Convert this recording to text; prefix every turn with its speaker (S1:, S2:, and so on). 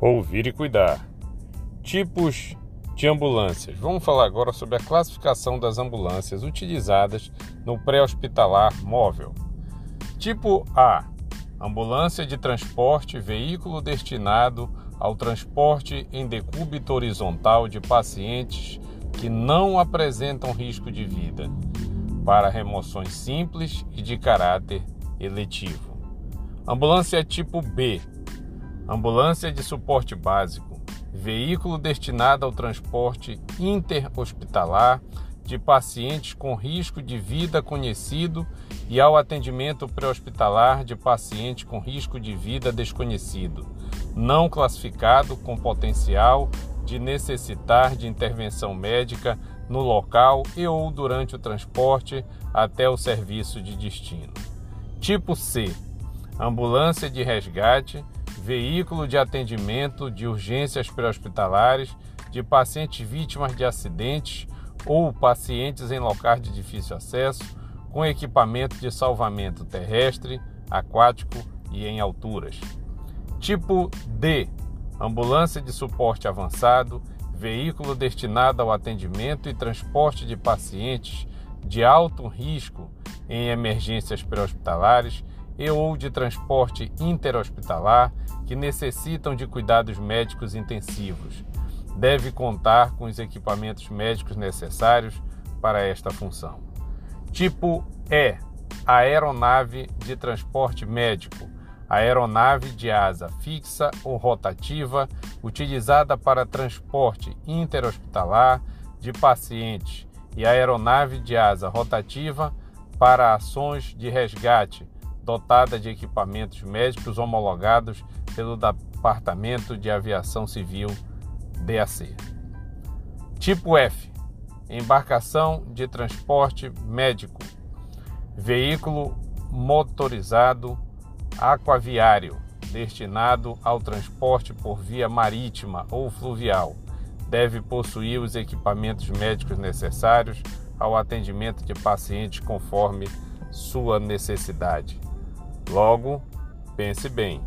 S1: Ouvir e cuidar. Tipos de ambulâncias. Vamos falar agora sobre a classificação das ambulâncias utilizadas no pré-hospitalar móvel. Tipo A: ambulância de transporte, veículo destinado ao transporte em decúbito horizontal de pacientes que não apresentam risco de vida, para remoções simples e de caráter eletivo. Ambulância tipo B: ambulância de suporte básico, veículo destinado ao transporte interhospitalar de pacientes com risco de vida conhecido e ao atendimento pré-hospitalar de paciente com risco de vida desconhecido, não classificado com potencial de necessitar de intervenção médica no local e ou durante o transporte até o serviço de destino. Tipo C: ambulância de resgate veículo de atendimento de urgências pré-hospitalares de pacientes vítimas de acidentes ou pacientes em locais de difícil acesso, com equipamento de salvamento terrestre, aquático e em alturas. Tipo D: ambulância de suporte avançado, veículo destinado ao atendimento e transporte de pacientes de alto risco em emergências pré-hospitalares e ou de transporte interhospitalar que necessitam de cuidados médicos intensivos. Deve contar com os equipamentos médicos necessários para esta função. Tipo E: aeronave de transporte médico. Aeronave de asa fixa ou rotativa utilizada para transporte interhospitalar de pacientes e aeronave de asa rotativa para ações de resgate dotada de equipamentos médicos homologados pelo Departamento de Aviação Civil DAC. Tipo F: embarcação de transporte médico, veículo motorizado aquaviário destinado ao transporte por via marítima ou fluvial. Deve possuir os equipamentos médicos necessários ao atendimento de pacientes conforme sua necessidade. Logo, pense bem.